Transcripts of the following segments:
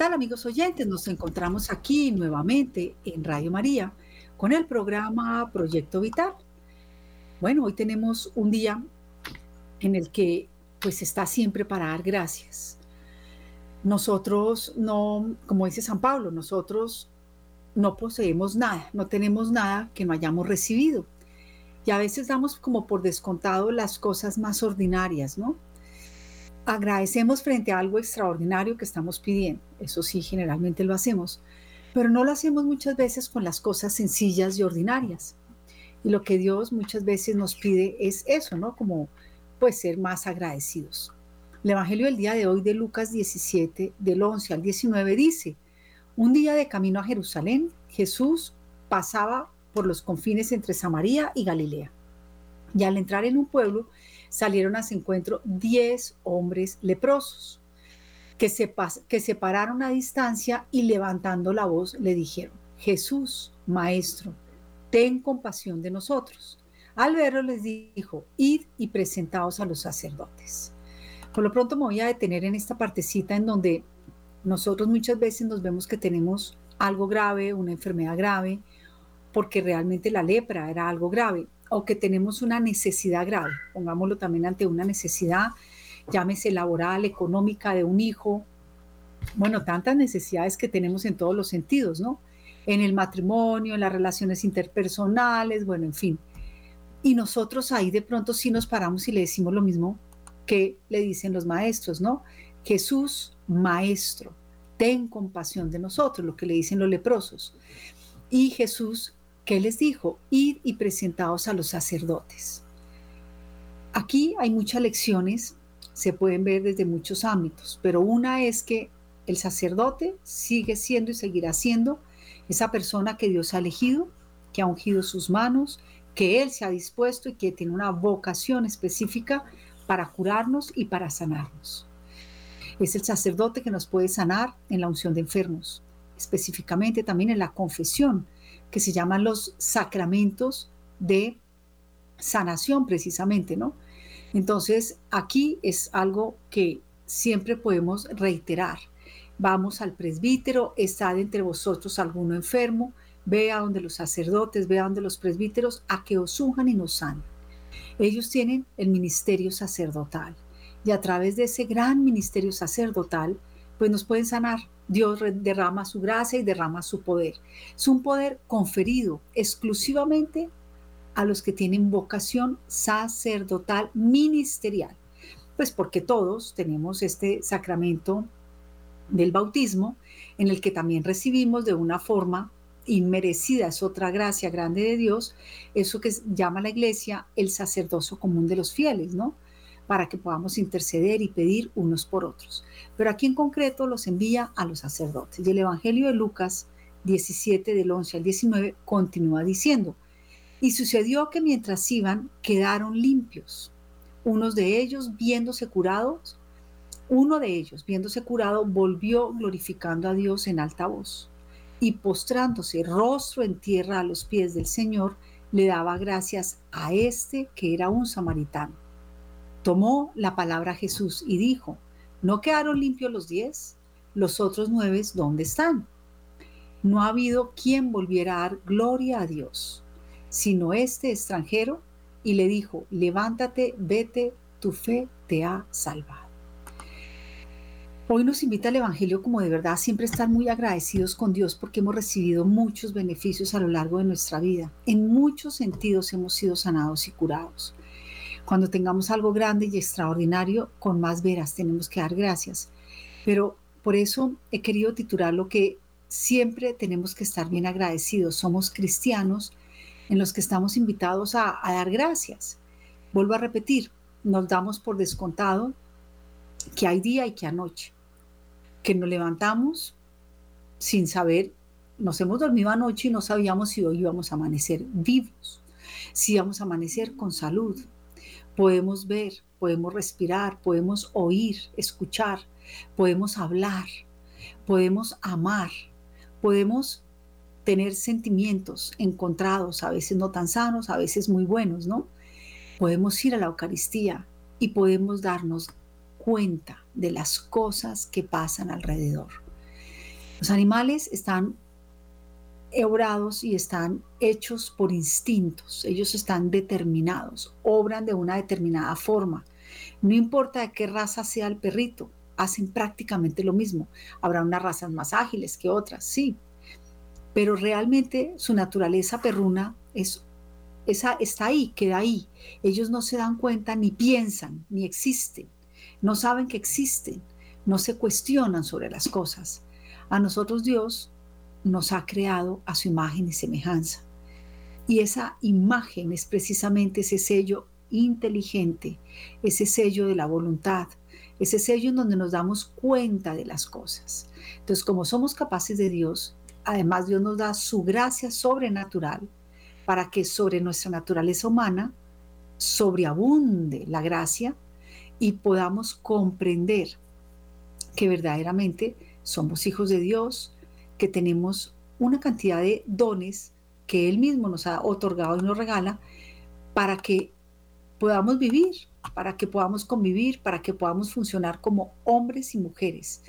tal amigos oyentes? Nos encontramos aquí nuevamente en Radio María con el programa Proyecto Vital. Bueno, hoy tenemos un día en el que pues está siempre para dar gracias. Nosotros no, como dice San Pablo, nosotros no poseemos nada, no tenemos nada que no hayamos recibido. Y a veces damos como por descontado las cosas más ordinarias, ¿no? Agradecemos frente a algo extraordinario que estamos pidiendo. Eso sí, generalmente lo hacemos, pero no lo hacemos muchas veces con las cosas sencillas y ordinarias. Y lo que Dios muchas veces nos pide es eso, ¿no? Como pues ser más agradecidos. El Evangelio del día de hoy de Lucas 17, del 11 al 19 dice, un día de camino a Jerusalén, Jesús pasaba por los confines entre Samaria y Galilea. Y al entrar en un pueblo, salieron a su encuentro diez hombres leprosos que se, que se pararon a distancia y levantando la voz le dijeron, Jesús, Maestro, ten compasión de nosotros. Al verlo les dijo, id y presentaos a los sacerdotes. Por lo pronto me voy a detener en esta partecita en donde nosotros muchas veces nos vemos que tenemos algo grave, una enfermedad grave, porque realmente la lepra era algo grave o que tenemos una necesidad grave, pongámoslo también ante una necesidad, llámese laboral, económica, de un hijo, bueno, tantas necesidades que tenemos en todos los sentidos, ¿no? En el matrimonio, en las relaciones interpersonales, bueno, en fin. Y nosotros ahí de pronto sí nos paramos y le decimos lo mismo que le dicen los maestros, ¿no? Jesús, maestro, ten compasión de nosotros, lo que le dicen los leprosos. Y Jesús ¿Qué les dijo? Id y presentaos a los sacerdotes. Aquí hay muchas lecciones, se pueden ver desde muchos ámbitos, pero una es que el sacerdote sigue siendo y seguirá siendo esa persona que Dios ha elegido, que ha ungido sus manos, que Él se ha dispuesto y que tiene una vocación específica para curarnos y para sanarnos. Es el sacerdote que nos puede sanar en la unción de enfermos, específicamente también en la confesión, que se llaman los sacramentos de sanación precisamente, ¿no? Entonces, aquí es algo que siempre podemos reiterar. Vamos al presbítero, está entre vosotros alguno enfermo, ve a donde los sacerdotes, ve a donde los presbíteros, a que os unjan y nos sanen. Ellos tienen el ministerio sacerdotal y a través de ese gran ministerio sacerdotal, pues nos pueden sanar Dios derrama su gracia y derrama su poder. Es un poder conferido exclusivamente a los que tienen vocación sacerdotal ministerial. Pues porque todos tenemos este sacramento del bautismo en el que también recibimos de una forma inmerecida, es otra gracia grande de Dios, eso que llama la iglesia el sacerdocio común de los fieles, ¿no? Para que podamos interceder y pedir unos por otros. Pero aquí en concreto los envía a los sacerdotes. Y el Evangelio de Lucas 17 del 11 al 19 continúa diciendo, y sucedió que mientras iban quedaron limpios. Unos de ellos viéndose curados, uno de ellos viéndose curado volvió glorificando a Dios en alta voz y postrándose rostro en tierra a los pies del Señor, le daba gracias a este que era un samaritano tomó la palabra Jesús y dijo, ¿no quedaron limpios los diez? ¿Los otros nueve dónde están? No ha habido quien volviera a dar gloria a Dios, sino este extranjero, y le dijo, levántate, vete, tu fe te ha salvado. Hoy nos invita el Evangelio como de verdad siempre estar muy agradecidos con Dios porque hemos recibido muchos beneficios a lo largo de nuestra vida. En muchos sentidos hemos sido sanados y curados. Cuando tengamos algo grande y extraordinario, con más veras tenemos que dar gracias. Pero por eso he querido titular lo que siempre tenemos que estar bien agradecidos. Somos cristianos en los que estamos invitados a, a dar gracias. Vuelvo a repetir, nos damos por descontado que hay día y que hay noche, que nos levantamos sin saber, nos hemos dormido anoche y no sabíamos si hoy íbamos a amanecer vivos, si íbamos a amanecer con salud, podemos ver, podemos respirar, podemos oír, escuchar, podemos hablar, podemos amar, podemos tener sentimientos encontrados, a veces no tan sanos, a veces muy buenos, ¿no? Podemos ir a la Eucaristía y podemos darnos cuenta de las cosas que pasan alrededor. Los animales están obrados y están hechos por instintos, ellos están determinados, obran de una determinada forma. No importa de qué raza sea el perrito, hacen prácticamente lo mismo. Habrá unas razas más ágiles que otras, sí, pero realmente su naturaleza perruna es, esa, está ahí, queda ahí. Ellos no se dan cuenta, ni piensan, ni existen, no saben que existen, no se cuestionan sobre las cosas. A nosotros Dios nos ha creado a su imagen y semejanza. Y esa imagen es precisamente ese sello inteligente, ese sello de la voluntad, ese sello en donde nos damos cuenta de las cosas. Entonces, como somos capaces de Dios, además Dios nos da su gracia sobrenatural para que sobre nuestra naturaleza humana sobreabunde la gracia y podamos comprender que verdaderamente somos hijos de Dios, que tenemos una cantidad de dones que Él mismo nos ha otorgado y nos regala para que podamos vivir, para que podamos convivir, para que podamos funcionar como hombres y mujeres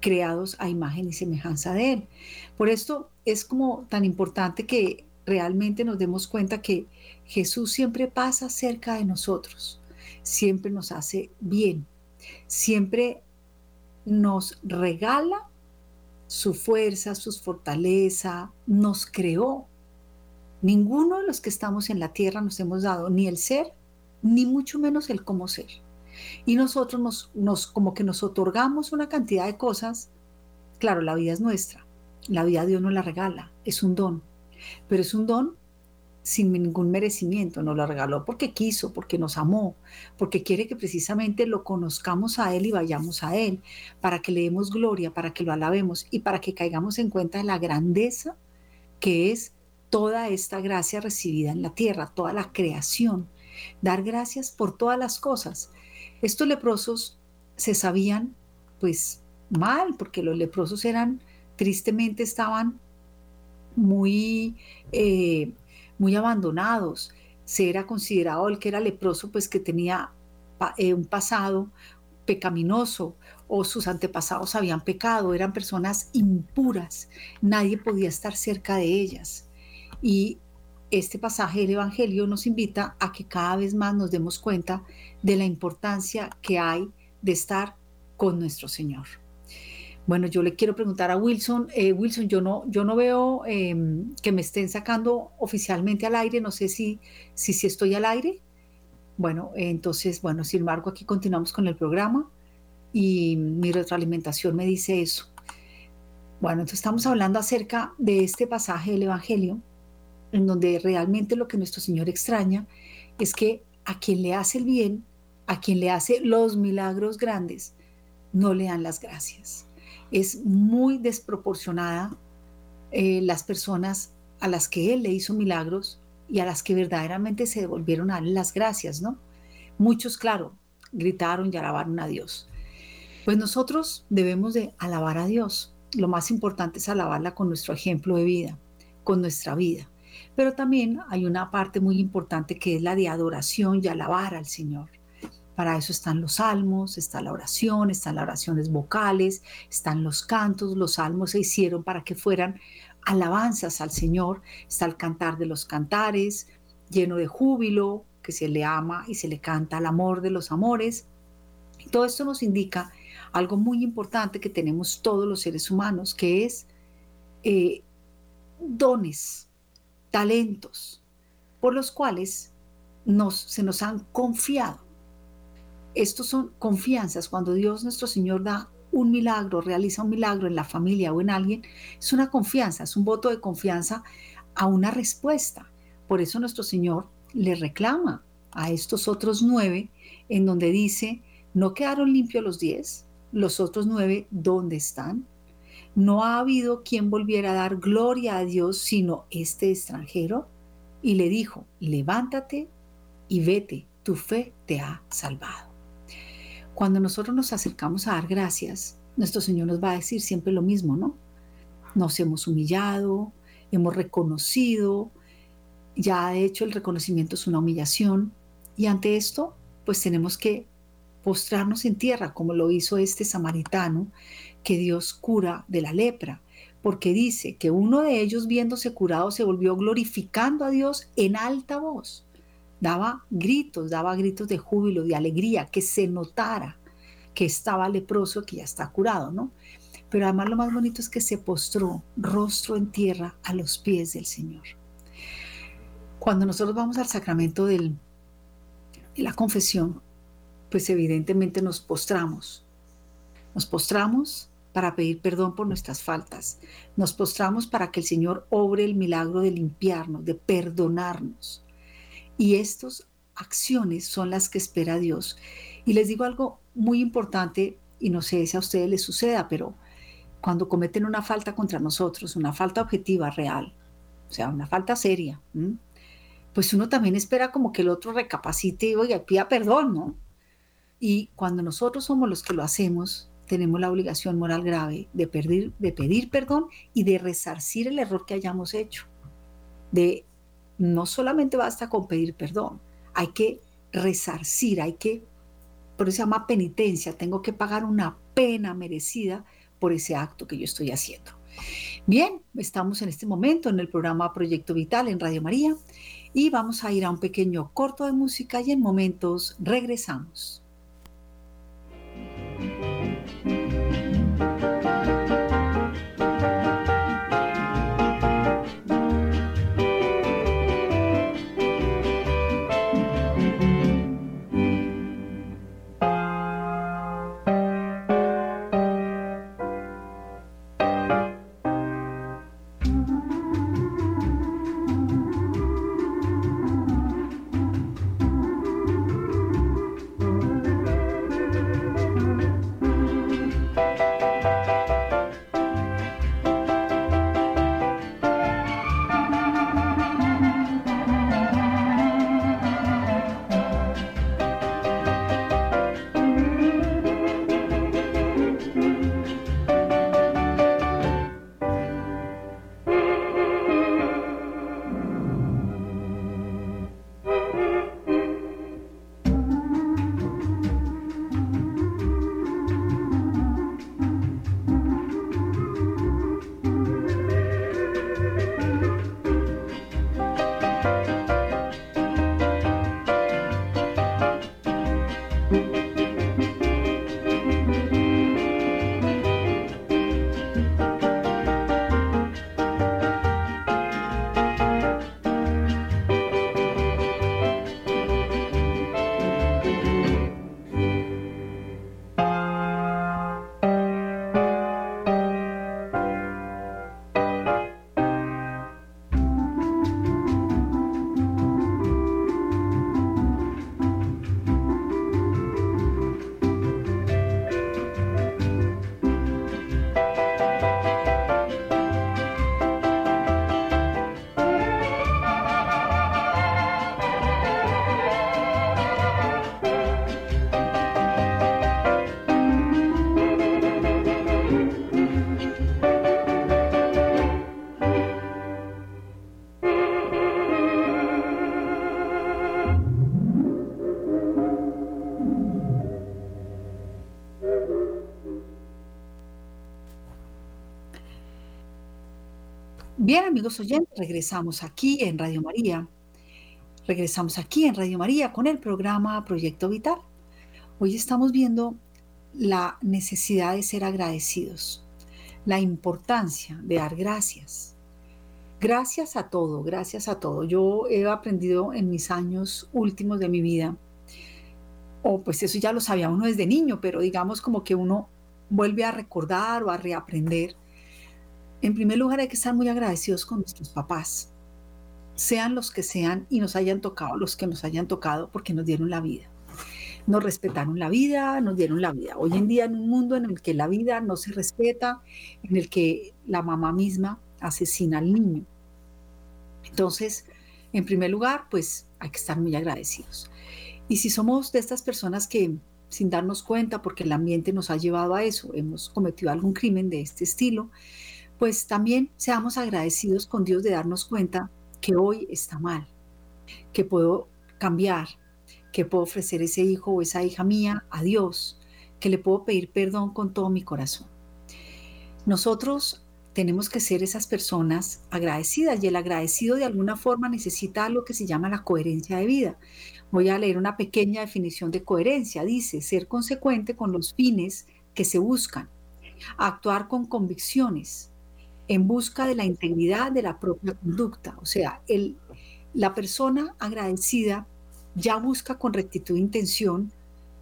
creados a imagen y semejanza de Él. Por esto es como tan importante que realmente nos demos cuenta que Jesús siempre pasa cerca de nosotros, siempre nos hace bien, siempre nos regala su fuerza, su fortaleza, nos creó. Ninguno de los que estamos en la tierra nos hemos dado ni el ser, ni mucho menos el cómo ser. Y nosotros nos, nos como que nos otorgamos una cantidad de cosas. Claro, la vida es nuestra, la vida Dios nos la regala, es un don, pero es un don sin ningún merecimiento, nos lo regaló porque quiso, porque nos amó, porque quiere que precisamente lo conozcamos a Él y vayamos a Él, para que le demos gloria, para que lo alabemos y para que caigamos en cuenta de la grandeza que es toda esta gracia recibida en la tierra, toda la creación. Dar gracias por todas las cosas. Estos leprosos se sabían pues mal, porque los leprosos eran, tristemente estaban muy... Eh, muy abandonados. Se era considerado el que era leproso, pues que tenía eh, un pasado pecaminoso o sus antepasados habían pecado, eran personas impuras, nadie podía estar cerca de ellas. Y este pasaje del Evangelio nos invita a que cada vez más nos demos cuenta de la importancia que hay de estar con nuestro Señor. Bueno, yo le quiero preguntar a Wilson, eh, Wilson, yo no, yo no veo em, que me estén sacando oficialmente al aire, no sé si, si, si estoy al aire. Bueno, entonces, bueno, sin embargo, aquí continuamos con el programa y mi retroalimentación me dice eso. Bueno, entonces estamos hablando acerca de este pasaje del Evangelio, en donde realmente lo que nuestro Señor extraña es que a quien le hace el bien, a quien le hace los milagros grandes, no le dan las gracias es muy desproporcionada eh, las personas a las que Él le hizo milagros y a las que verdaderamente se devolvieron a las gracias, ¿no? Muchos, claro, gritaron y alabaron a Dios. Pues nosotros debemos de alabar a Dios. Lo más importante es alabarla con nuestro ejemplo de vida, con nuestra vida. Pero también hay una parte muy importante que es la de adoración y alabar al Señor. Para eso están los salmos, está la oración, están las oraciones vocales, están los cantos. Los salmos se hicieron para que fueran alabanzas al Señor. Está el cantar de los cantares, lleno de júbilo, que se le ama y se le canta al amor de los amores. Y todo esto nos indica algo muy importante que tenemos todos los seres humanos, que es eh, dones, talentos, por los cuales nos, se nos han confiado estos son confianzas. Cuando Dios nuestro Señor da un milagro, realiza un milagro en la familia o en alguien, es una confianza, es un voto de confianza a una respuesta. Por eso nuestro Señor le reclama a estos otros nueve en donde dice, ¿no quedaron limpios los diez? Los otros nueve, ¿dónde están? No ha habido quien volviera a dar gloria a Dios sino este extranjero. Y le dijo, levántate y vete, tu fe te ha salvado. Cuando nosotros nos acercamos a dar gracias, nuestro Señor nos va a decir siempre lo mismo, ¿no? Nos hemos humillado, hemos reconocido, ya de hecho el reconocimiento es una humillación, y ante esto, pues tenemos que postrarnos en tierra, como lo hizo este samaritano, que Dios cura de la lepra, porque dice que uno de ellos viéndose curado se volvió glorificando a Dios en alta voz. Daba gritos, daba gritos de júbilo, de alegría, que se notara que estaba leproso, que ya está curado, ¿no? Pero además lo más bonito es que se postró rostro en tierra a los pies del Señor. Cuando nosotros vamos al sacramento de la confesión, pues evidentemente nos postramos. Nos postramos para pedir perdón por nuestras faltas. Nos postramos para que el Señor obre el milagro de limpiarnos, de perdonarnos. Y estas acciones son las que espera Dios. Y les digo algo muy importante, y no sé si a ustedes les suceda, pero cuando cometen una falta contra nosotros, una falta objetiva, real, o sea, una falta seria, pues uno también espera como que el otro recapacite y pida perdón, ¿no? Y cuando nosotros somos los que lo hacemos, tenemos la obligación moral grave de pedir, de pedir perdón y de resarcir el error que hayamos hecho. De no solamente basta con pedir perdón, hay que resarcir, hay que, por eso se llama penitencia, tengo que pagar una pena merecida por ese acto que yo estoy haciendo. Bien, estamos en este momento en el programa Proyecto Vital en Radio María y vamos a ir a un pequeño corto de música y en momentos regresamos. Bien, amigos oyentes, regresamos aquí en Radio María. Regresamos aquí en Radio María con el programa Proyecto Vital. Hoy estamos viendo la necesidad de ser agradecidos, la importancia de dar gracias. Gracias a todo, gracias a todo. Yo he aprendido en mis años últimos de mi vida, o pues eso ya lo sabía uno desde niño, pero digamos como que uno vuelve a recordar o a reaprender en primer lugar, hay que estar muy agradecidos con nuestros papás, sean los que sean y nos hayan tocado, los que nos hayan tocado, porque nos dieron la vida. Nos respetaron la vida, nos dieron la vida. Hoy en día, en un mundo en el que la vida no se respeta, en el que la mamá misma asesina al niño. Entonces, en primer lugar, pues hay que estar muy agradecidos. Y si somos de estas personas que sin darnos cuenta, porque el ambiente nos ha llevado a eso, hemos cometido algún crimen de este estilo, pues también seamos agradecidos con Dios de darnos cuenta que hoy está mal, que puedo cambiar, que puedo ofrecer ese hijo o esa hija mía a Dios, que le puedo pedir perdón con todo mi corazón. Nosotros tenemos que ser esas personas agradecidas y el agradecido de alguna forma necesita algo que se llama la coherencia de vida. Voy a leer una pequeña definición de coherencia. Dice, ser consecuente con los fines que se buscan, actuar con convicciones en busca de la integridad de la propia conducta. O sea, el, la persona agradecida ya busca con rectitud de intención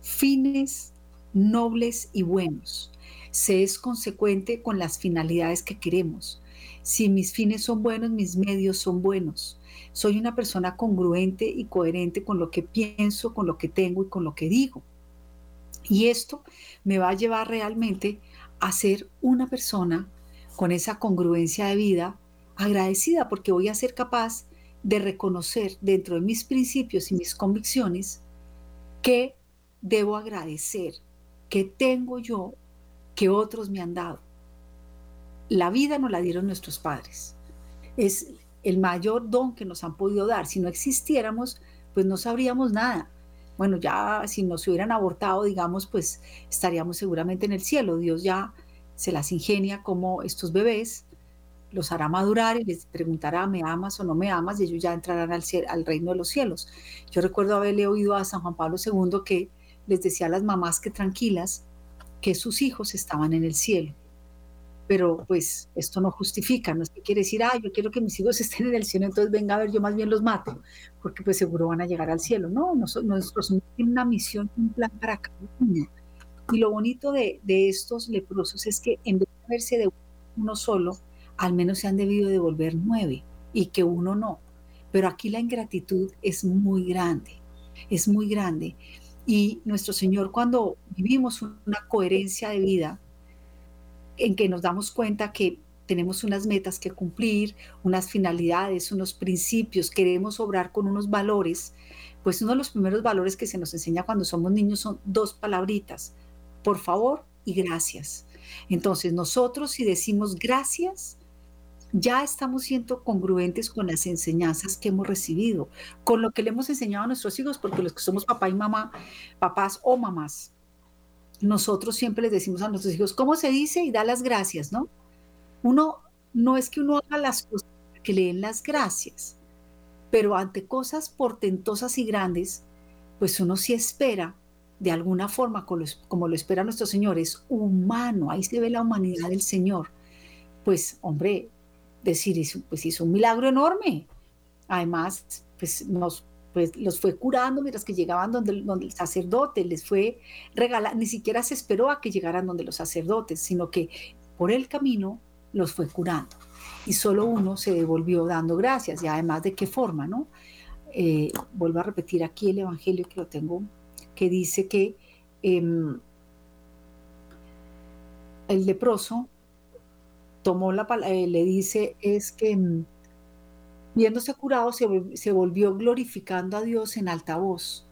fines nobles y buenos se es consecuente con las finalidades que queremos. Si mis fines son buenos, mis medios son buenos. Soy una persona congruente y coherente con lo que pienso, con lo que tengo y con lo que digo. Y esto me va a llevar realmente a ser una persona con esa congruencia de vida agradecida porque voy a ser capaz de reconocer dentro de mis principios y mis convicciones que debo agradecer, que tengo yo que otros me han dado. La vida nos la dieron nuestros padres. Es el mayor don que nos han podido dar. Si no existiéramos, pues no sabríamos nada. Bueno, ya si nos hubieran abortado, digamos, pues estaríamos seguramente en el cielo. Dios ya se las ingenia como estos bebés, los hará madurar y les preguntará, ¿me amas o no me amas? Y ellos ya entrarán al, reino de los cielos. Yo recuerdo haberle oído a San Juan Pablo II que les decía a las mamás que tranquilas, que sus hijos estaban en el cielo. Pero pues esto no justifica, no es que quiere decir, ah, yo quiero que mis hijos estén en el cielo, entonces venga a ver, yo más bien los mato, porque pues seguro van a llegar al cielo. No, nuestros niños tienen una misión, un plan para cada uno. Y lo bonito de, de estos leprosos es que en vez de verse de uno solo, al menos se han debido devolver nueve y que uno no. Pero aquí la ingratitud es muy grande, es muy grande. Y nuestro Señor, cuando vivimos una coherencia de vida, en que nos damos cuenta que tenemos unas metas que cumplir, unas finalidades, unos principios, queremos obrar con unos valores, pues uno de los primeros valores que se nos enseña cuando somos niños son dos palabritas, por favor y gracias. Entonces nosotros si decimos gracias, ya estamos siendo congruentes con las enseñanzas que hemos recibido, con lo que le hemos enseñado a nuestros hijos, porque los que somos papá y mamá, papás o mamás, nosotros siempre les decimos a nuestros hijos, ¿cómo se dice? Y da las gracias, ¿no? Uno, no es que uno haga las cosas que le den las gracias, pero ante cosas portentosas y grandes, pues uno sí espera, de alguna forma, como lo espera nuestro Señor, es humano, ahí se ve la humanidad del Señor. Pues, hombre, decir, pues hizo un milagro enorme. Además, pues nos pues los fue curando mientras que llegaban donde, donde el sacerdote, les fue regalando, ni siquiera se esperó a que llegaran donde los sacerdotes, sino que por el camino los fue curando. Y solo uno se devolvió dando gracias, y además de qué forma, ¿no? Eh, vuelvo a repetir aquí el Evangelio que lo tengo, que dice que em, el leproso tomó la eh, le dice es que mm, viéndose curado se, volvió glorificando a Dios en alta voz.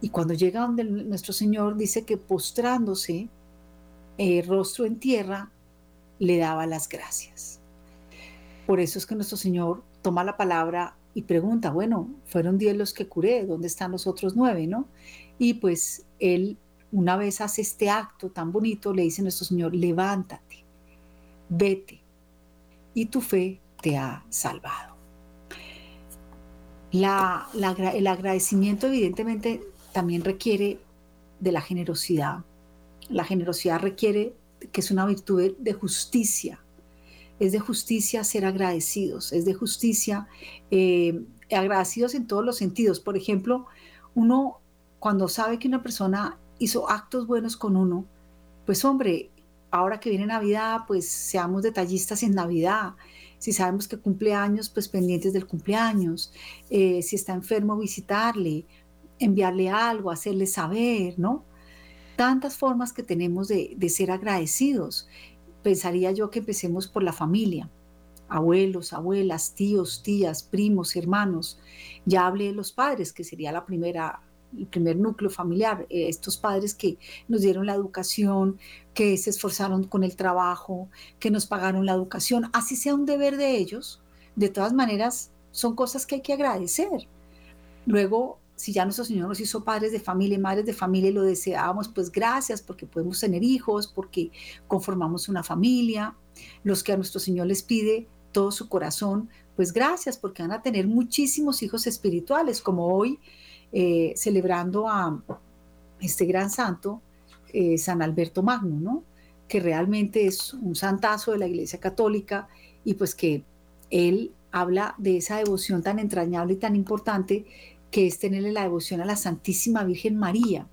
Y cuando llega donde nuestro Señor dice que postrándose, eh, rostro en tierra, le daba las gracias. Por eso es que nuestro Señor toma la palabra y pregunta, bueno, fueron diez los que curé, ¿dónde están los otros nueve, no? Y pues él, una vez hace este acto tan bonito, le dice a nuestro Señor, levántate vete y tu fe te ha salvado. el agradecimiento evidentemente también requiere de la generosidad. La generosidad requiere que es una virtud de justicia. Es de justicia ser agradecidos, es de justicia eh, agradecidos en todos los sentidos. Por ejemplo, uno cuando sabe que una persona hizo actos buenos con uno, pues hombre, ahora que viene Navidad, pues seamos detallistas en Navidad. Si sabemos que cumple años, pues pendientes del cumpleaños. Eh, si está enfermo, visitarle, enviarle algo, hacerle saber, ¿no? Tantas formas que tenemos de, de ser agradecidos. Pensaría yo que empecemos por la familia abuelos, abuelas, tíos, tías, primos, hermanos. Ya hablé de los padres, que sería la primera el primer núcleo familiar, eh, estos padres que nos dieron la educación, que se esforzaron con el trabajo, que nos pagaron la educación, así sea un deber de ellos, de todas maneras son cosas que hay que agradecer. Luego, si ya nuestro Señor nos hizo padres de familia y madres de familia y lo deseábamos, pues gracias porque podemos tener hijos, porque conformamos una familia. Los que a nuestro Señor les pide todo su corazón, pues gracias porque van a tener muchísimos hijos espirituales, como hoy eh, celebrando a este gran santo, eh, San Alberto Magno, ¿no? que realmente es un santazo de la Iglesia Católica y pues que él habla de esa devoción tan entrañable y tan importante que es tenerle la devoción a la Santísima Virgen María,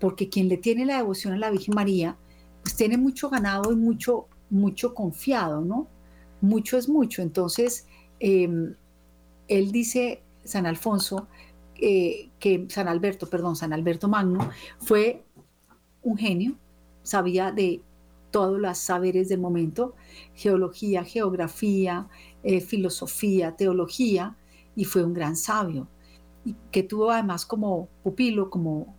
porque quien le tiene la devoción a la Virgen María, pues tiene mucho ganado y mucho, mucho confiado, ¿no? Mucho es mucho. Entonces, em, él dice, San Alfonso, eh, que San Alberto, perdón, San Alberto Magno, fue un genio, sabía de todos los saberes del momento, geología, geografía, eh, filosofía, teología, y fue un gran sabio que tuvo además como pupilo, como,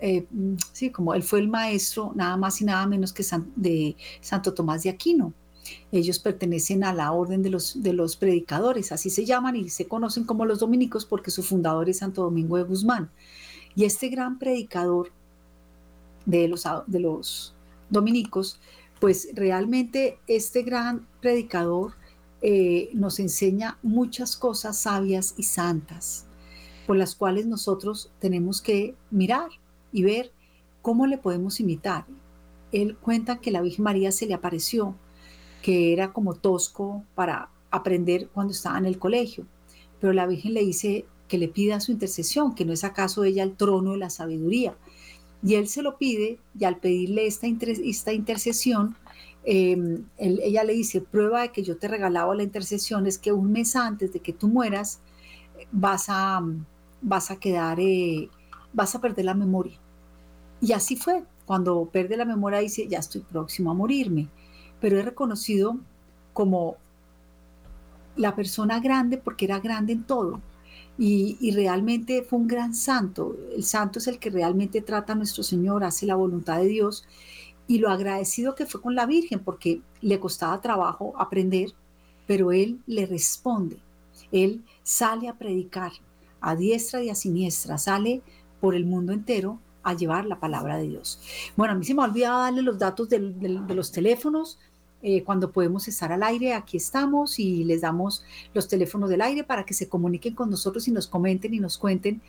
eh, sí, como él fue el maestro, nada más y nada menos que de Santo Tomás de Aquino. Ellos pertenecen a la orden de los, de los predicadores, así se llaman y se conocen como los dominicos porque su fundador es Santo Domingo de Guzmán. Y este gran predicador de los, de los dominicos, pues realmente este gran predicador eh, nos enseña muchas cosas sabias y santas por las cuales nosotros tenemos que mirar y ver cómo le podemos imitar. Él cuenta que la Virgen María se le apareció, que era como tosco para aprender cuando estaba en el colegio, pero la Virgen le dice que le pida su intercesión, que no es acaso ella el trono de la sabiduría. Y él se lo pide y al pedirle esta, esta intercesión, em, ella le dice, prueba de que yo te regalaba la intercesión es que un mes antes de que tú mueras vas a, vas a quedar, eh, vas a perder la memoria. Y así fue. Cuando pierde la memoria dice, ya estoy próximo a morirme. Pero he reconocido como la persona grande porque era grande en todo. Y, y, realmente fue un gran santo. El santo es el que realmente trata a nuestro Señor, hace la voluntad de Dios. Y lo agradecido que fue con la Virgen, porque le costaba trabajo aprender, pero Él le responde. Él sale a predicar a diestra y a siniestra, sale por el mundo entero a llevar la palabra de Dios. Bueno, a mí se me ha olvidado darle los datos de, los teléfonos. Eh, cuando podemos estar al aire, aquí estamos y les damos los teléfonos del aire para que se comuniquen con nosotros y nos comenten y nos cuenten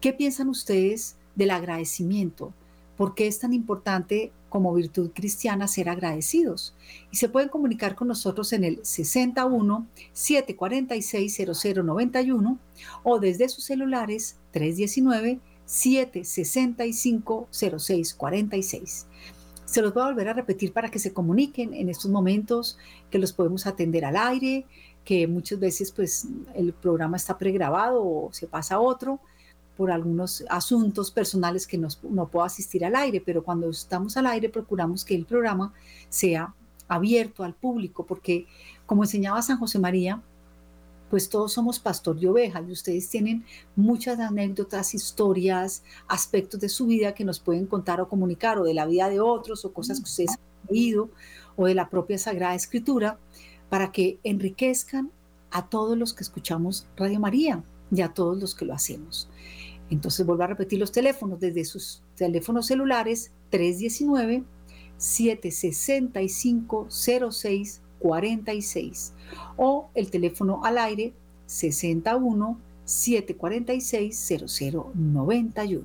qué piensan ustedes del agradecimiento, por qué es tan importante como virtud cristiana ser agradecidos. Y se pueden comunicar con nosotros en el 61 746 0091 o desde sus celulares 319 765 0646. Se los voy a volver a repetir para que se comuniquen en estos momentos, que los podemos atender al aire, que muchas veces pues el programa está pregrabado o se pasa a otro por algunos asuntos personales que no puedo asistir al aire, pero cuando estamos al aire procuramos que el programa sea abierto al público, porque como enseñaba San José María, pues todos somos pastor y oveja y ustedes tienen muchas anécdotas, historias, aspectos de su vida que nos pueden contar o comunicar, o de la vida de otros, o cosas que ustedes han leído, o de la propia Sagrada Escritura, para que enriquezcan a todos los que escuchamos Radio María y a todos los que lo hacemos. Entonces vuelvo a repetir los teléfonos desde sus teléfonos celulares 319 765 0646 o el teléfono al aire 61 746 0091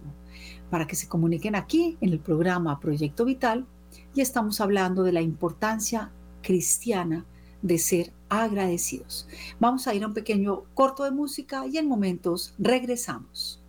para que se comuniquen aquí en el programa Proyecto Vital y estamos hablando de la importancia cristiana de ser agradecidos. Vamos a ir a un pequeño corto de música y en momentos regresamos.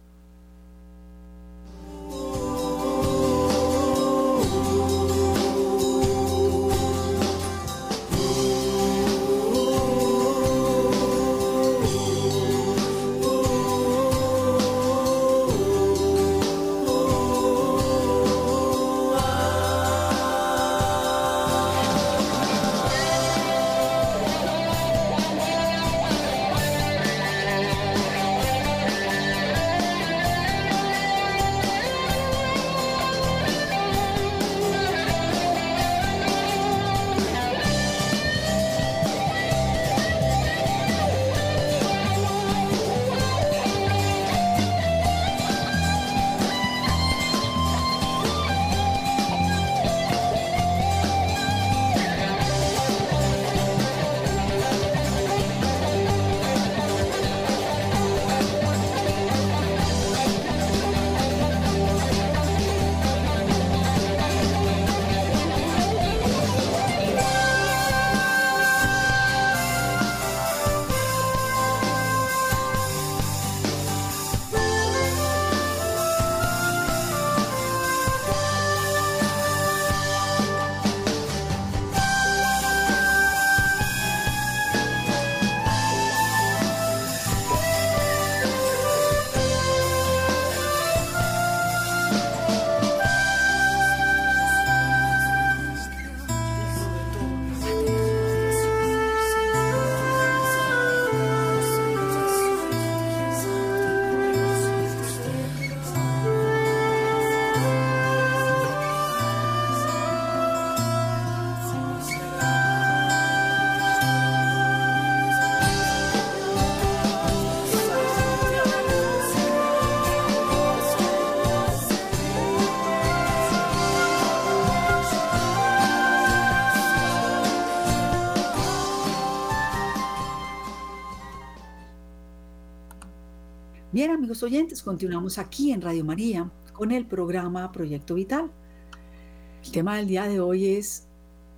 Bien, amigos oyentes, continuamos aquí en Radio María con el programa Proyecto Vital. El tema del día de hoy es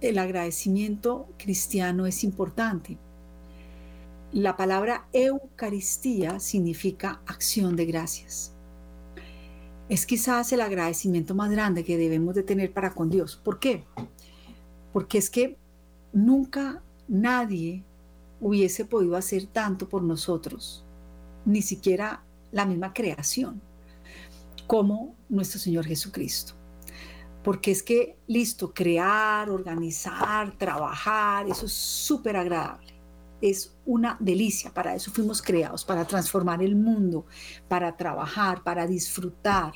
el agradecimiento cristiano es importante. La palabra Eucaristía significa acción de gracias. Es quizás el agradecimiento más grande que debemos de tener para con Dios. ¿Por qué? Porque es que nunca nadie hubiese podido hacer tanto por nosotros, ni siquiera la misma creación, como nuestro Señor Jesucristo. Porque es que, listo, crear, organizar, trabajar, eso es súper agradable es una delicia. Para eso fuimos creados, para transformar el mundo, para trabajar, para disfrutar.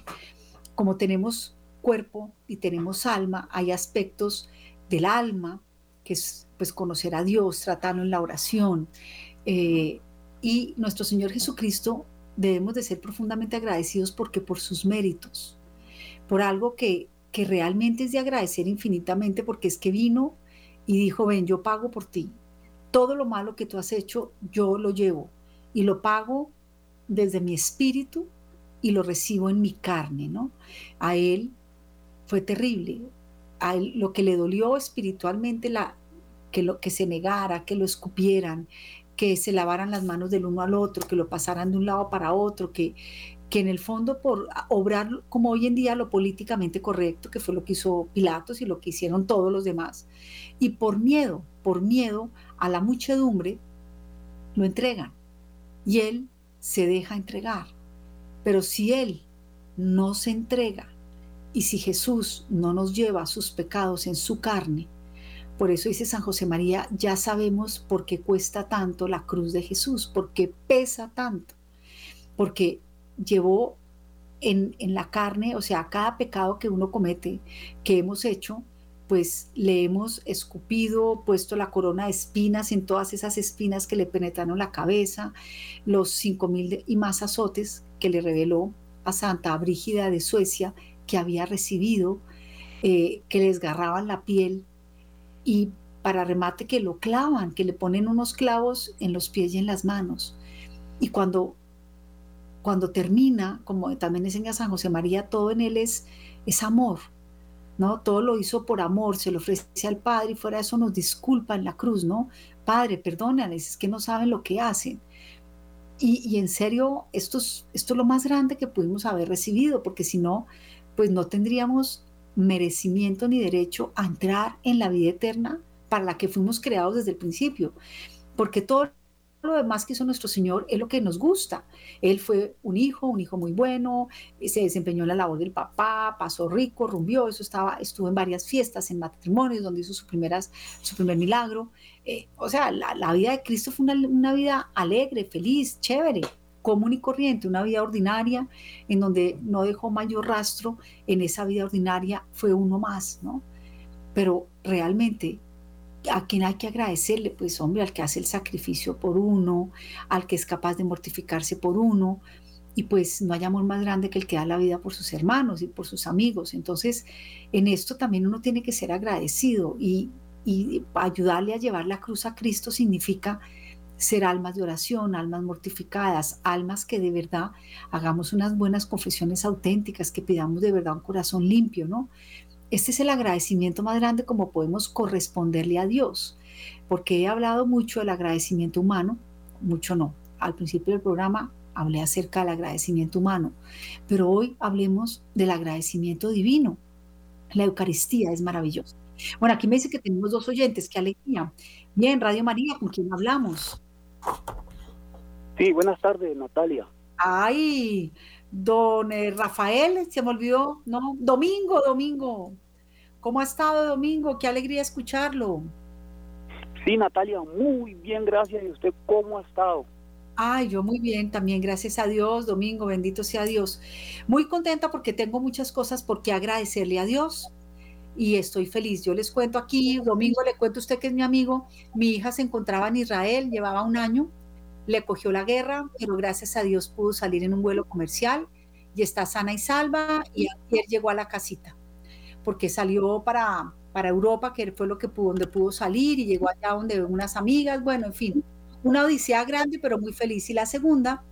Como tenemos cuerpo y tenemos alma, hay aspectos del alma, que es pues conocer a Dios, tratarlo en la oración. Eh, y nuestro Señor Jesucristo debemos de ser profundamente agradecidos porque por sus méritos, por algo que, que realmente es de agradecer infinitamente, porque es que vino y dijo, ven, yo pago por ti, todo lo malo que tú has hecho, yo lo llevo y lo pago desde mi espíritu y lo recibo en mi carne, ¿no? A él fue terrible. A él lo que le dolió espiritualmente, la, que, lo, que se negara, que lo escupieran, que se lavaran las manos del uno al otro, que lo pasaran de un lado para otro, que, que en el fondo por obrar como hoy en día lo políticamente correcto, que fue lo que hizo Pilatos y lo que hicieron todos los demás, y por miedo, por miedo a la muchedumbre, lo entregan y él se deja entregar. Pero si él no se entrega y si Jesús no nos lleva sus pecados en su carne, por eso dice San José María, ya sabemos por qué cuesta tanto la cruz de Jesús, porque pesa tanto, porque llevó en, en, la carne, o sea, cada pecado que uno comete, que hemos hecho, pues le hemos escupido, puesto la corona de espinas en todas esas espinas que le penetraron la cabeza, los cinco mil y más azotes que le reveló a Santa Brígida de Suecia que había recibido, eh, que le desgarraban la piel y para remate que lo clavan, que le ponen unos clavos en los pies y en las manos. Y cuando, cuando termina, como también enseña San José María, todo en él es, es amor, ¿no? Todo lo hizo por amor, se lo ofrece al Padre y fuera de eso nos disculpa en la cruz, ¿no? Padre, perdónales, es que no saben lo que hacen. Y, en serio, esto es, esto es lo más grande que pudimos haber recibido, porque si no, pues no tendríamos merecimiento ni derecho a entrar en la vida eterna para la que fuimos creados desde el principio. Porque todo lo demás que hizo nuestro Señor es lo que nos gusta. Él fue un hijo, un hijo muy bueno, se desempeñó en la labor del papá, pasó rico, rumbió, eso estaba, estuvo en varias fiestas, en matrimonios, donde hizo su, primeras, su primer milagro. Eh, o sea, la, vida de Cristo fue una, una vida alegre, feliz, chévere, común y corriente, una vida ordinaria, en donde no dejó mayor rastro en esa vida ordinaria, fue uno más, ¿no? Pero realmente a quien hay que agradecerle, pues hombre, al que hace el sacrificio por uno, al que es capaz de mortificarse por uno, y pues no hay amor más grande que el que da la vida por sus hermanos y por sus amigos. Entonces, en esto también uno tiene que ser agradecido y, y ayudarle a llevar la cruz a Cristo significa ser almas de oración, almas mortificadas, almas que de verdad hagamos unas buenas confesiones auténticas, que pidamos de verdad un corazón limpio, ¿no? Este es el agradecimiento más grande como podemos corresponderle a Dios, porque he hablado mucho del agradecimiento humano, mucho no. Al principio del programa hablé acerca del agradecimiento humano, pero hoy hablemos del agradecimiento divino. La Eucaristía es maravillosa. Bueno, aquí me dice que tenemos dos oyentes, qué alegría. Bien, Radio María, ¿con quién hablamos? Sí, buenas tardes, Natalia. Ay, Don eh, Rafael, se me olvidó, ¿no? Domingo, Domingo. ¿Cómo ha estado Domingo? Qué alegría escucharlo. Sí, Natalia, muy bien, gracias. ¿Y usted cómo ha estado? Ay, yo muy bien, también gracias a Dios, Domingo, bendito sea Dios. Muy contenta porque tengo muchas cosas por qué agradecerle a Dios y estoy feliz. Yo les cuento aquí, Domingo, le cuento a usted que es mi amigo, mi hija se encontraba en Israel, llevaba un año le cogió la guerra, pero gracias a Dios pudo salir en un vuelo comercial y está sana y salva y ayer llegó a la casita, porque salió para, para Europa, que fue lo que pudo, donde pudo salir y llegó allá donde unas amigas, bueno, en fin, una odisea grande, pero muy feliz. Y la segunda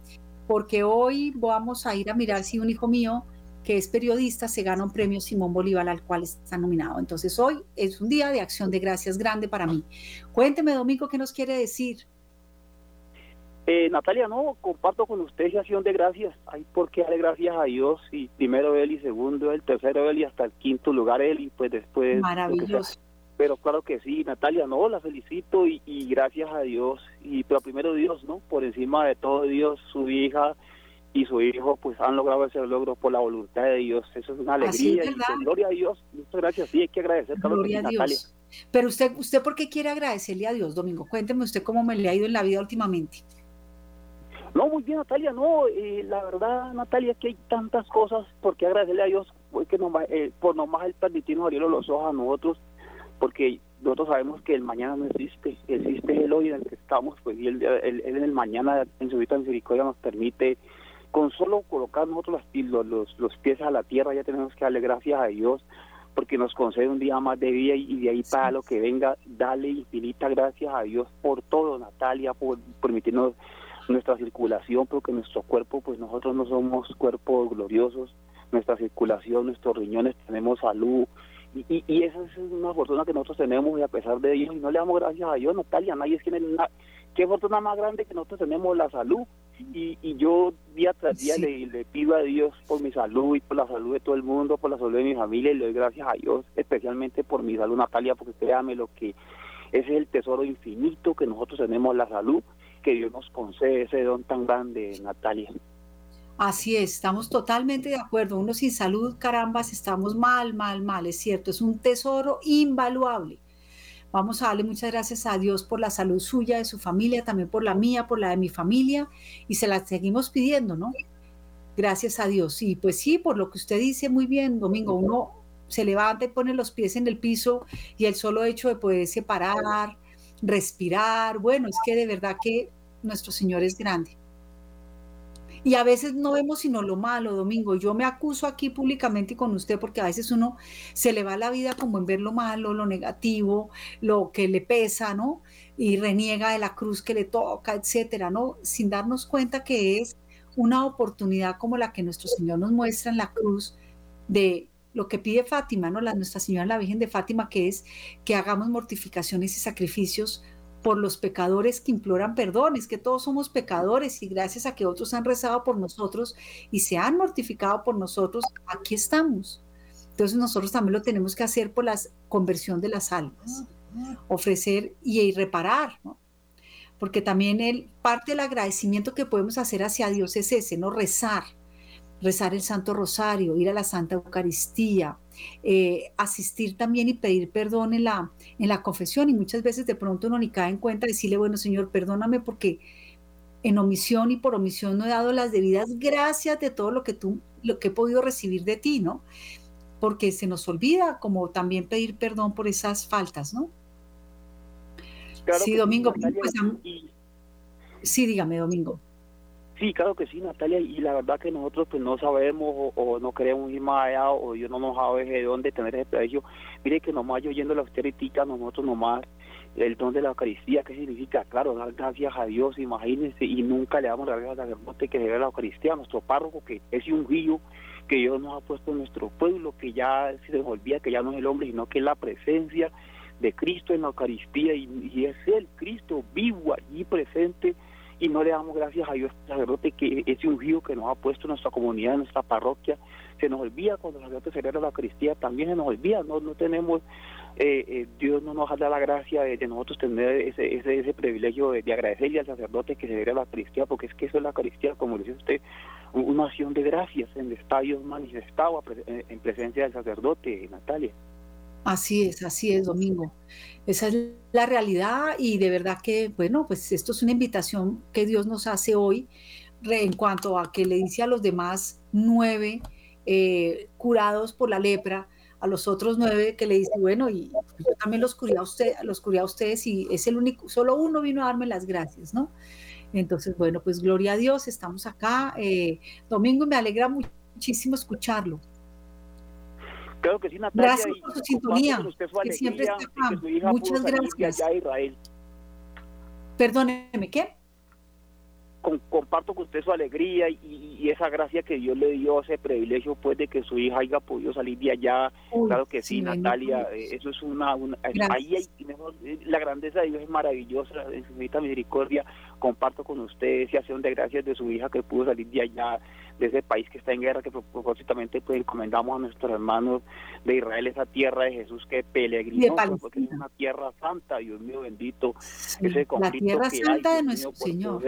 porque hoy vamos a ir a mirar si un hijo mío que es periodista se gana un premio Simón Bolívar al cual está nominado. Entonces hoy es un día de acción de gracias grande para mí. Cuénteme, Domingo, ¿qué nos quiere decir? Eh, Natalia, no, comparto con usted esa acción de gracias. Hay por qué darle gracias a Dios. Y primero él y segundo él, tercero él y hasta el quinto lugar él y pues después... Maravilloso. Pero claro que sí, Natalia, no, la felicito y, gracias a Dios. Y pero primero Dios, ¿no? Por encima de todo Dios, su hija y su hijo pues han logrado ese logro por la voluntad de Dios. Eso es una alegría. y, gloria a Dios. Muchas gracias. Sí, hay que agradecer. Gloria a Dios. Pero usted, usted, ¿por qué quiere agradecerle a Dios, Domingo? Cuénteme usted cómo me le ha ido en la vida últimamente. No, muy bien, Natalia, no, eh, la verdad, Natalia, es que hay tantas cosas por qué agradecerle a Dios pues, que eh, por nomás el permitirnos abrirlo los ojos a nosotros, porque nosotros sabemos que el mañana no existe, existe el hoy en el que estamos, pues, y el, en el mañana, en su vida misericordia, nos permite, con solo colocar nosotros los, los, los pies a la tierra, ya tenemos que darle gracias a Dios, porque nos concede un día más de vida y de ahí para lo que venga, dale infinita gracias a Dios por todo, Natalia, por permitirnos nuestra circulación, porque nuestro cuerpo, pues nosotros no somos cuerpos gloriosos, nuestra circulación, nuestros riñones, tenemos salud, y, y, esa es una fortuna que nosotros tenemos y a pesar de ello, y no le damos gracias a Dios, Natalia, nadie tiene una, qué fortuna más grande que nosotros tenemos la salud, y, y yo día tras día le, le, pido a Dios por mi salud y por la salud de todo el mundo, por la salud de mi familia, y le doy gracias a Dios, especialmente por mi salud, Natalia, porque créame lo que ese es el tesoro infinito que nosotros tenemos, la salud, que Dios nos concede ese don tan grande, Natalia. Así es, estamos totalmente de acuerdo. Uno sin salud, carambas, estamos mal, mal, mal, es cierto, es un tesoro invaluable. Vamos a darle muchas gracias a Dios por la salud suya, de su familia, también por la mía, por la de mi familia, y se la seguimos pidiendo, ¿no? Gracias a Dios. Y pues sí, por lo que usted dice muy bien, Domingo, uno se levanta y pone los pies en el piso y el solo hecho de poder separar, respirar, bueno, es que de verdad que nuestro Señor es grande. Y a veces no vemos sino lo malo, Domingo. Yo me acuso aquí públicamente con usted porque a veces uno se le va la vida como en ver lo malo, lo negativo, lo que le pesa, ¿no? Y reniega de la cruz que le toca, etcétera, ¿no? Sin darnos cuenta que es una oportunidad como la que nuestro Señor nos muestra en la cruz de lo que pide Fátima, ¿no? La Nuestra Señora la Virgen de Fátima, que es que hagamos mortificaciones y sacrificios por los pecadores que imploran perdón. Es que todos somos pecadores y gracias a que otros han rezado por nosotros y se han mortificado por nosotros, aquí estamos. Entonces nosotros también lo tenemos que hacer por la conversión de las almas, ofrecer y, reparar, ¿no? Porque también el, parte del agradecimiento que podemos hacer hacia Dios es ese, ¿no? Rezar rezar el Santo Rosario, ir a la Santa Eucaristía, eh, asistir también y pedir perdón en la, en la confesión. Y muchas veces de pronto uno ni cae en cuenta decirle, bueno, Señor, perdóname porque en omisión y por omisión no he dado las debidas gracias de todo lo que tú, lo que he podido recibir de ti, ¿no? Porque se nos olvida como también pedir perdón por esas faltas, ¿no? sí, Domingo. Pues, sí, dígame, Domingo. Sí, claro que sí, Natalia, y la verdad que nosotros pues no sabemos o, no queremos ir más allá o yo no nos sabe de dónde tener ese precio. Mire que nomás yo yendo a la austerítica, nosotros nomás el don de la Eucaristía, ¿qué significa? Claro, dar gracias a Dios, imagínense, y nunca le damos gracias al sacerdote que debe la Eucaristía, a nuestro párroco, que es un guillo que Dios nos ha puesto en nuestro pueblo, que ya se nos olvida que ya no es el hombre, sino que es la presencia de Cristo en la Eucaristía, y es el Cristo vivo allí presente y no le damos gracias a Dios sacerdote que ese ungido que nos ha puesto en nuestra comunidad, en nuestra parroquia, se nos olvida cuando el sacerdote celebra la Eucaristía, también se nos olvida, no, no tenemos, eh, eh, Dios no nos da la gracia de, nosotros tener ese, ese, ese privilegio de, agradecerle al sacerdote que celebra la Eucaristía, porque es que eso es la Eucaristía, como dice usted, una acción de gracias en el estadio manifestado en presencia del sacerdote, Natalia. Así es, así es, Domingo. Esa es la realidad y de verdad que, bueno, pues esto es una invitación que Dios nos hace hoy en cuanto a que le dice a los demás nueve eh, curados por la lepra, a los otros nueve que le dice, bueno, y yo también los curé a, usted, los curé a ustedes y es el único, solo uno vino a darme las gracias, ¿no? Entonces, bueno, pues gloria a Dios, estamos acá. Eh, Domingo, me alegra muchísimo escucharlo. Creo que sí, Natalia. Gracias por su sintonía, que siempre está acá. Muchas gracias. Allá Israel. Perdóneme, ¿qué? comparto con usted su alegría y, esa gracia que Dios le dio, ese privilegio pues de que su hija haya podido salir de allá. claro que sí, Natalia, eh, eso es una... ahí eh, la grandeza de Dios es maravillosa, en su misericordia. Comparto con usted esa acción de gracias de su hija que pudo salir de allá, de ese país que está en guerra, que propósitamente pues encomendamos a nuestros hermanos de Israel, esa tierra de Jesús que peregrinó, porque es una tierra santa, Dios mío bendito, ese conflicto la tierra santa de nuestro Señor.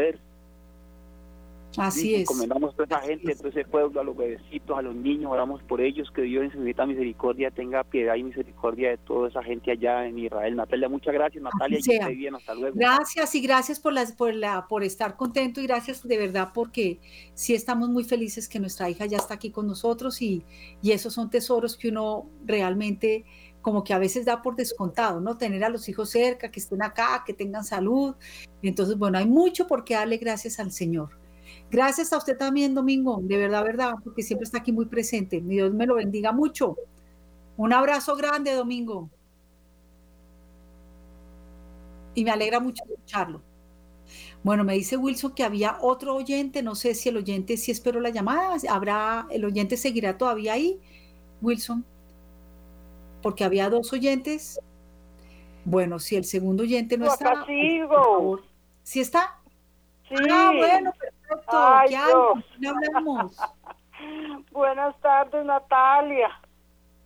Así es. Encomendamos a toda esa gente, a todo ese pueblo, a los bebecitos, a los niños, oramos por ellos, que Dios en su misericordia tenga piedad y misericordia de toda esa gente allá en Israel. Natalia, muchas gracias, Natalia, y bien, hasta luego. Gracias y gracias por, las, por, la, por estar contento y gracias de verdad porque sí estamos muy felices que nuestra hija ya está aquí con nosotros y, y esos son tesoros que uno realmente como que a veces da por descontado, ¿no? Tener a los hijos cerca, que estén acá, que tengan salud. Entonces, bueno, hay mucho por qué darle gracias al Señor. Gracias a usted también, Domingo, de verdad, verdad, porque siempre está aquí muy presente. Dios me lo bendiga mucho. Un abrazo grande, Domingo. Y me alegra mucho escucharlo. Bueno, me dice Wilson que había otro oyente, no sé si el oyente, si espero la llamada, habrá, el oyente seguirá todavía ahí, Wilson, porque había dos oyentes. Bueno, si el segundo oyente no está, por ¿Sí está? Sí. Ah, bueno, Ay, ¿Qué hablamos? Buenas tardes, Natalia.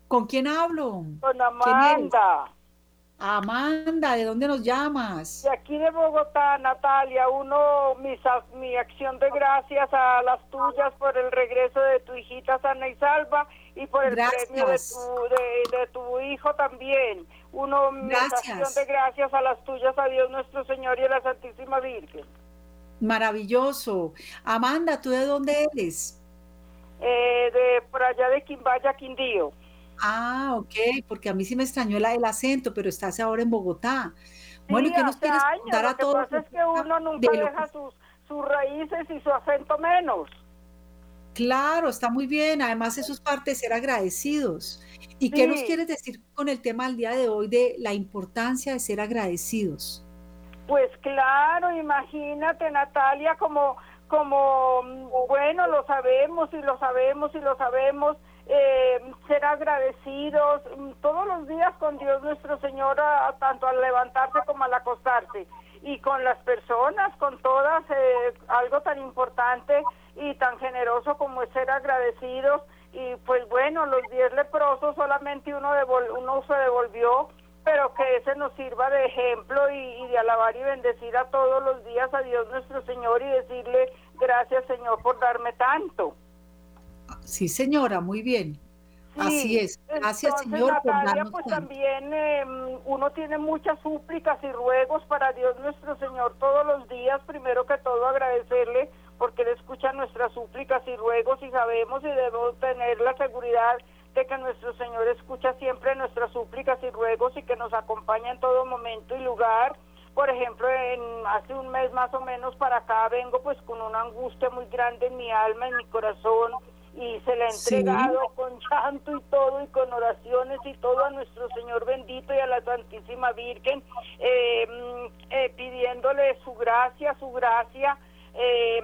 ¿Con quién hablo? Con Amanda. Amanda, ¿de dónde nos llamas? De aquí de Bogotá, Natalia. Uno, mi, mi acción de gracias a las tuyas por el regreso de tu hijita sana y salva y por el premio de tu, de, tu hijo también. Uno, mi acción de gracias a las tuyas, a Dios nuestro Señor y a la Santísima Virgen. Maravilloso. Amanda, ¿tú de dónde eres? Eh, de por allá de Quimbaya, Quindío. Ah, ok, porque a mí sí me extrañó el, el acento, pero estás ahora en Bogotá. Bueno, ¿y qué nos quieres contar a todos? Lo que pasa es que uno nunca deja sus, sus raíces y su acento menos. Claro, está muy bien. Además, eso es parte de ser agradecidos. ¿Y qué nos quieres decir con el tema del día de hoy de la importancia de ser agradecidos? Pues claro, imagínate Natalia como como bueno lo sabemos y lo sabemos y lo sabemos eh, ser agradecidos mm, todos los días con Dios nuestro Señor tanto al levantarse como al acostarse. Y con las personas con todas eh, algo tan importante y tan generoso como es ser agradecidos. Y pues bueno los diez leprosos solamente uno uno se devolvió pero que ese nos sirva de ejemplo y, de alabar y bendecir a todos los días a Dios nuestro Señor y decirle gracias Señor por darme tanto. Sí, señora, muy bien. Así es. Gracias, Señor, por darnos pues también eh, uno tiene muchas súplicas y ruegos para Dios nuestro Señor todos los días. Primero que todo agradecerle porque Él escucha nuestras súplicas y ruegos y sabemos y debemos tener la seguridad de que nuestro Señor escucha siempre nuestras súplicas y ruegos y que nos acompaña en todo momento y lugar. Por ejemplo, en hace un mes más o menos para acá vengo pues con una angustia muy grande en mi alma, en mi corazón y se le ha entregado con llanto y todo y con oraciones y todo a nuestro Señor bendito y a la Santísima Virgen, eh, mm, eh, pidiéndole su gracia, su gracia eh,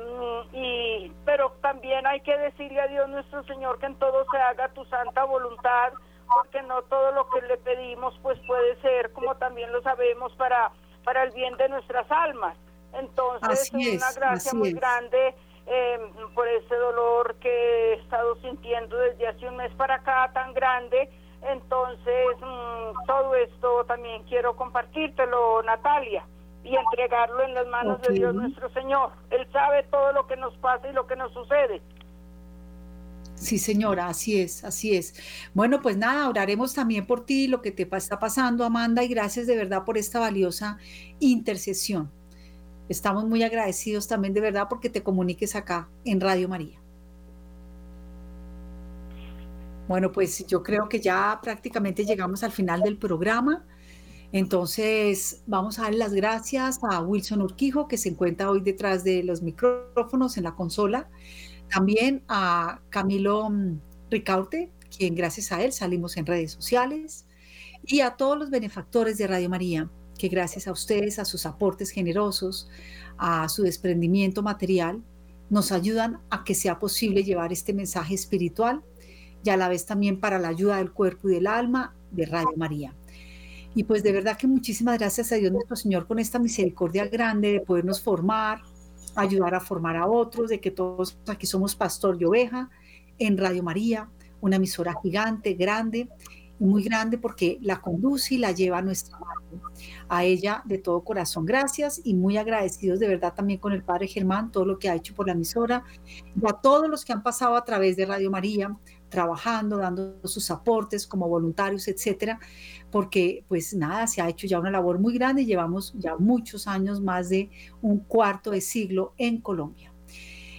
y pero también hay que decirle a Dios nuestro Señor que en todo se haga tu santa voluntad porque no todo lo que le pedimos pues puede ser como también lo sabemos para para el bien de nuestras almas. Entonces es, una gracia muy grande eh, por ese dolor que he estado sintiendo desde hace un mes para acá tan grande. Entonces mm, todo esto también quiero compartírtelo Natalia y entregarlo en las manos de Dios nuestro Señor. Él sabe todo lo que nos pasa y lo que nos sucede. Sí, señora, así es, así es. Bueno, pues nada, oraremos también por ti, lo que te está pasando, Amanda, y gracias de verdad por esta valiosa intercesión. Estamos muy agradecidos también de verdad porque te comuniques acá en Radio María. Bueno, pues yo creo que ya prácticamente llegamos al final del programa. Entonces, vamos a dar las gracias a Wilson Urquijo, que se encuentra hoy detrás de los micrófonos en la consola. También a Camilo mm, Ricaute, quien gracias a él salimos en redes sociales. Y a todos los benefactores de Radio María, que gracias a ustedes, a sus aportes generosos, a su desprendimiento material, nos ayudan a que sea posible llevar este mensaje espiritual y a la vez también para la ayuda del cuerpo y del alma de Radio María. Y pues de verdad que muchísimas gracias a Dios nuestro Señor con esta misericordia grande de podernos formar, ayudar a formar a otros, de que todos aquí somos pastor y oveja en Radio María, una emisora gigante, grande, muy grande porque la conduce y la lleva a nuestra madre. A ella de todo corazón gracias y muy agradecidos de verdad también con el Padre Germán, todo lo que ha hecho por la emisora, y a todos los que han pasado a través de Radio María, trabajando, dando sus aportes como voluntarios, etcétera, porque pues nada, se ha hecho ya una labor muy grande, llevamos ya muchos años, más de un cuarto de siglo en Colombia.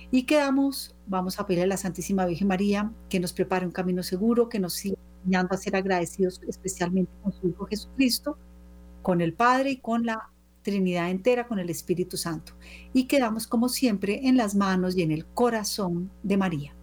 Y quedamos, vamos a pedirle a la Santísima Virgen María que nos prepare un camino seguro, que nos siga enseñando a ser agradecidos especialmente con su Hijo Jesucristo, con el Padre y con la Trinidad entera, con el Espíritu Santo. Y quedamos como siempre en las manos y en el corazón de María.